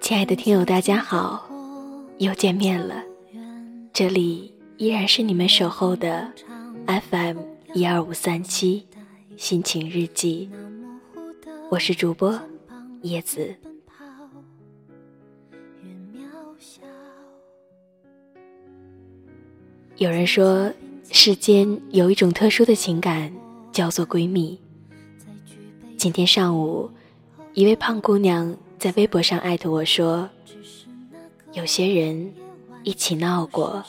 亲爱的听友，大家好，又见面了。这里依然是你们守候的 FM 一二五三七心情日记，我是主播叶子。有人说，世间有一种特殊的情感，叫做闺蜜。今天上午，一位胖姑娘。在微博上艾特我说：“有些人一起闹过，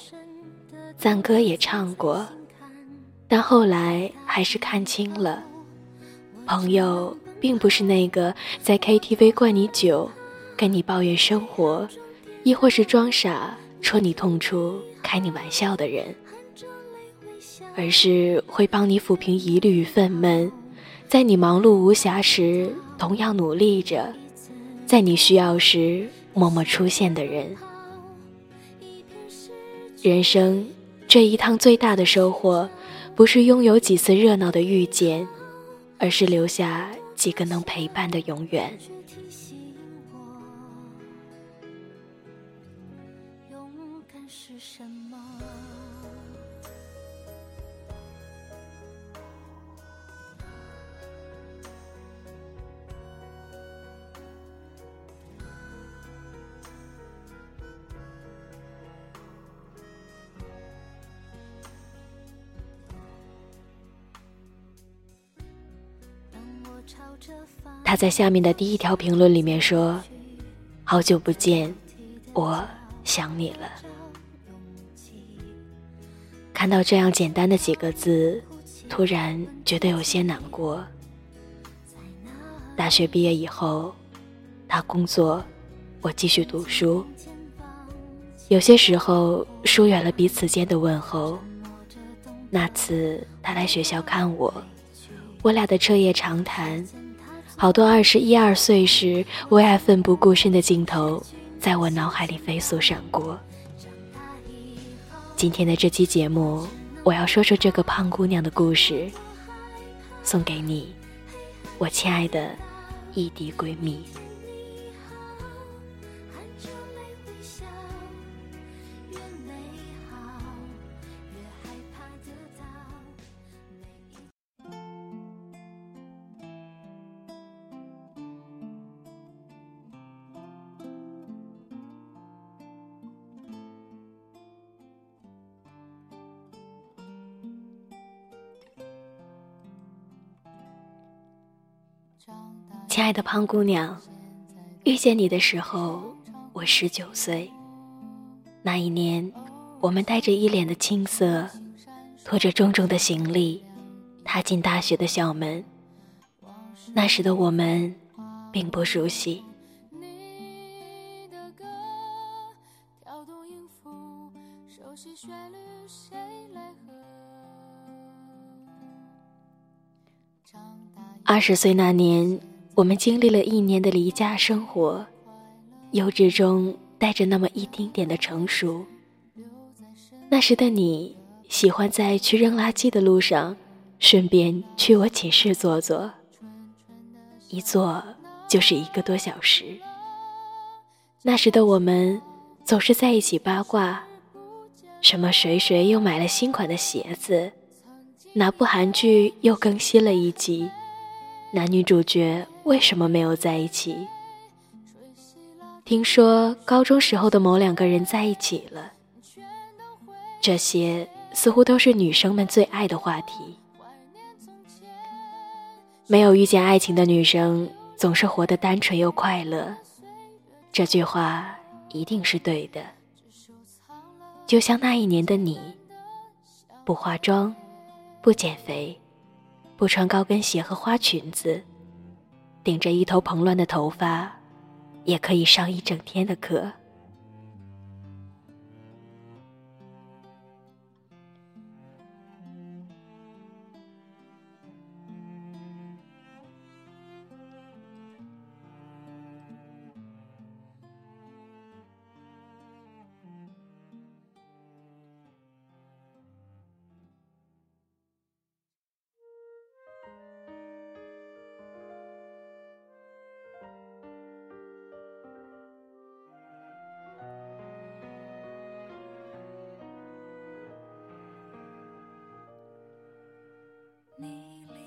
赞歌也唱过，但后来还是看清了，朋友并不是那个在 KTV 灌你酒、跟你抱怨生活，亦或是装傻戳你痛处、开你玩笑的人，而是会帮你抚平疑虑与愤懑，在你忙碌无暇时同样努力着。”在你需要时默默出现的人，人生这一趟最大的收获，不是拥有几次热闹的遇见，而是留下几个能陪伴的永远。他在下面的第一条评论里面说：“好久不见，我想你了。”看到这样简单的几个字，突然觉得有些难过。大学毕业以后，他工作，我继续读书。有些时候疏远了彼此间的问候。那次他来学校看我。我俩的彻夜长谈，好多二十一二岁时为爱奋不顾身的镜头，在我脑海里飞速闪过。今天的这期节目，我要说说这个胖姑娘的故事，送给你，我亲爱的异地闺蜜。亲爱的胖姑娘，遇见你的时候，我十九岁。那一年，我们带着一脸的青涩，拖着重重的行李，踏进大学的校门。那时的我们，并不熟悉。二十岁那年。我们经历了一年的离家生活，幼稚中带着那么一丁点的成熟。那时的你喜欢在去扔垃圾的路上，顺便去我寝室坐坐，一坐就是一个多小时。那时的我们总是在一起八卦，什么谁谁又买了新款的鞋子，哪部韩剧又更新了一集。男女主角为什么没有在一起？听说高中时候的某两个人在一起了。这些似乎都是女生们最爱的话题。没有遇见爱情的女生总是活得单纯又快乐。这句话一定是对的。就像那一年的你，不化妆，不减肥。不穿高跟鞋和花裙子，顶着一头蓬乱的头发，也可以上一整天的课。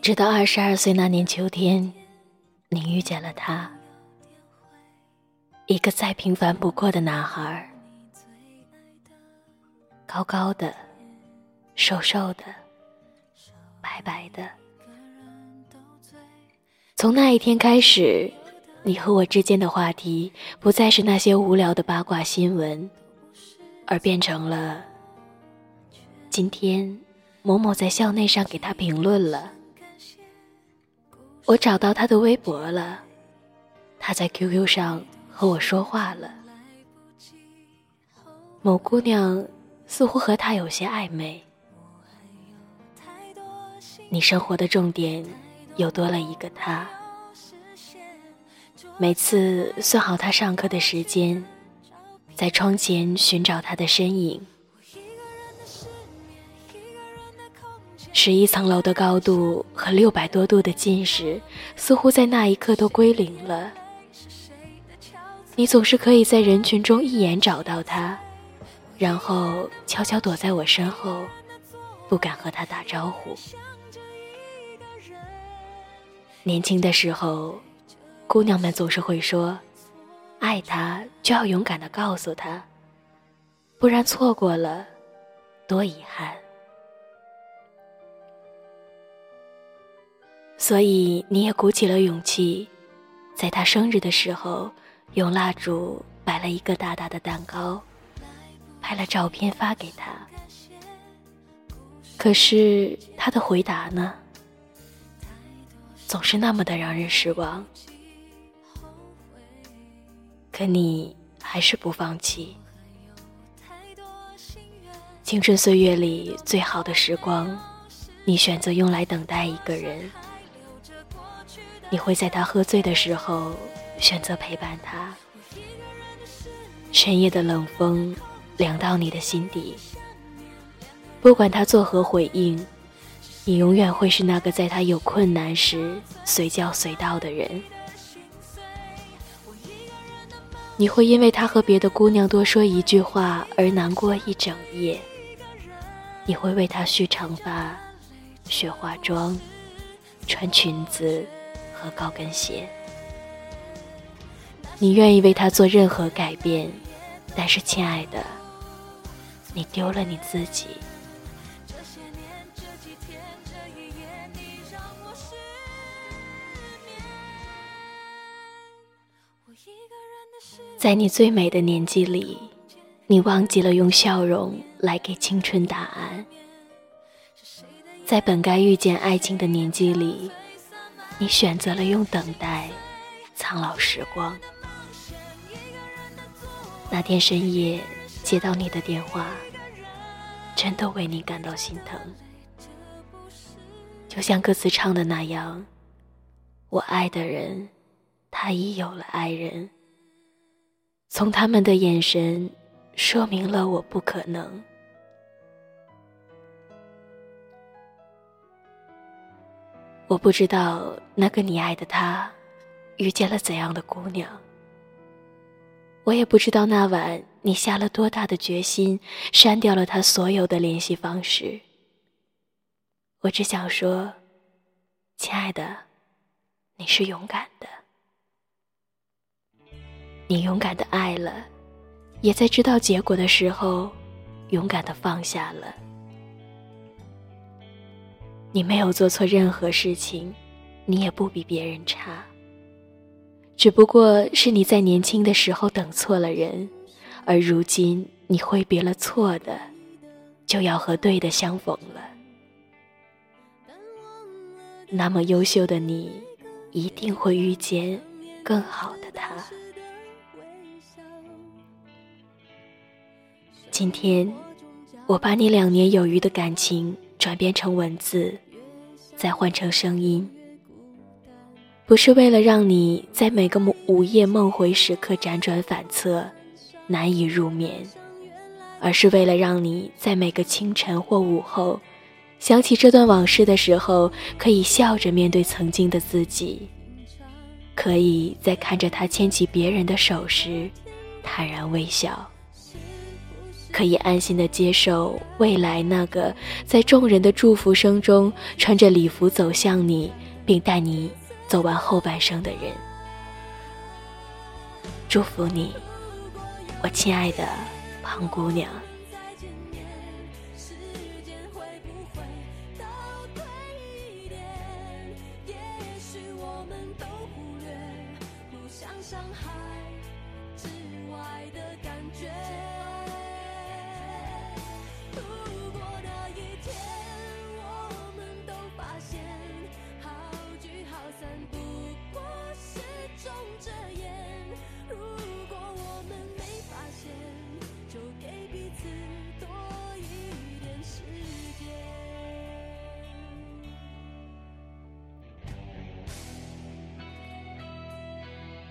直到二十二岁那年秋天，你遇见了他，一个再平凡不过的男孩，高高的，瘦瘦的，白白的。从那一天开始，你和我之间的话题不再是那些无聊的八卦新闻，而变成了今天某某在校内上给他评论了。我找到他的微博了，他在 QQ 上和我说话了。某姑娘似乎和他有些暧昧。你生活的重点。又多了一个他。每次算好他上课的时间，在窗前寻找他的身影。十一层楼的高度和六百多度的近视，似乎在那一刻都归零了。你总是可以在人群中一眼找到他，然后悄悄躲在我身后，不敢和他打招呼。年轻的时候，姑娘们总是会说：“爱他就要勇敢的告诉他，不然错过了，多遗憾。”所以你也鼓起了勇气，在他生日的时候，用蜡烛摆了一个大大的蛋糕，拍了照片发给他。可是他的回答呢？总是那么的让人失望，可你还是不放弃。青春岁月里最好的时光，你选择用来等待一个人。你会在他喝醉的时候选择陪伴他，深夜的冷风凉到你的心底。不管他作何回应。你永远会是那个在他有困难时随叫随到的人。你会因为他和别的姑娘多说一句话而难过一整夜。你会为他蓄长发、学化妆、穿裙子和高跟鞋。你愿意为他做任何改变，但是，亲爱的，你丢了你自己。在你最美的年纪里，你忘记了用笑容来给青春答案。在本该遇见爱情的年纪里，你选择了用等待苍老时光。那天深夜接到你的电话，真的为你感到心疼。就像歌词唱的那样，我爱的人，他已有了爱人。从他们的眼神，说明了我不可能。我不知道那个你爱的他，遇见了怎样的姑娘。我也不知道那晚你下了多大的决心，删掉了他所有的联系方式。我只想说，亲爱的，你是勇敢的。你勇敢的爱了，也在知道结果的时候，勇敢的放下了。你没有做错任何事情，你也不比别人差。只不过是你在年轻的时候等错了人，而如今你挥别了错的，就要和对的相逢了。那么优秀的你，一定会遇见更好的他。今天，我把你两年有余的感情转变成文字，再换成声音，不是为了让你在每个午夜梦回时刻辗转反侧，难以入眠，而是为了让你在每个清晨或午后，想起这段往事的时候，可以笑着面对曾经的自己，可以在看着他牵起别人的手时，坦然微笑。可以安心的接受未来那个在众人的祝福声中穿着礼服走向你，并带你走完后半生的人。祝福你，我亲爱的胖姑娘。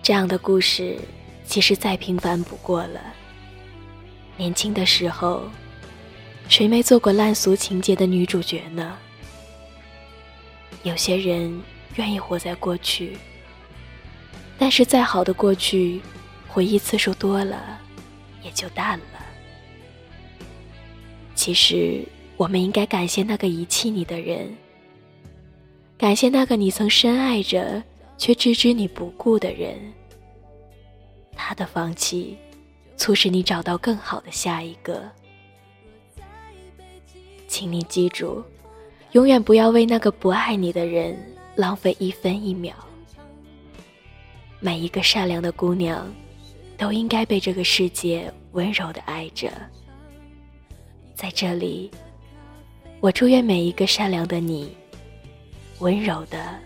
这样的故事，其实再平凡不过了。年轻的时候，谁没做过烂俗情节的女主角呢？有些人愿意活在过去，但是再好的过去，回忆次数多了，也就淡了。其实，我们应该感谢那个遗弃你的人，感谢那个你曾深爱着却置之你不顾的人。他的放弃，促使你找到更好的下一个。请你记住，永远不要为那个不爱你的人浪费一分一秒。每一个善良的姑娘，都应该被这个世界温柔的爱着。在这里，我祝愿每一个善良的你，温柔的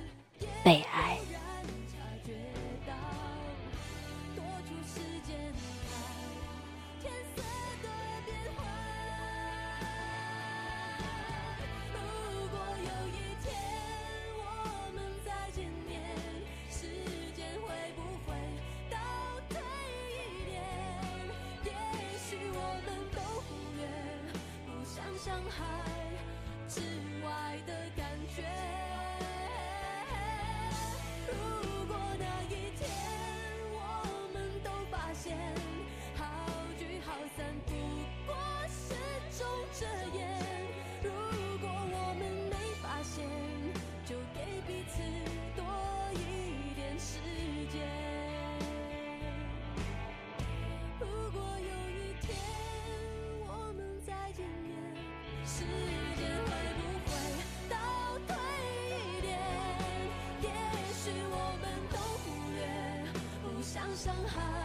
时间会不会倒退一点。也许我们都忽略互相伤害。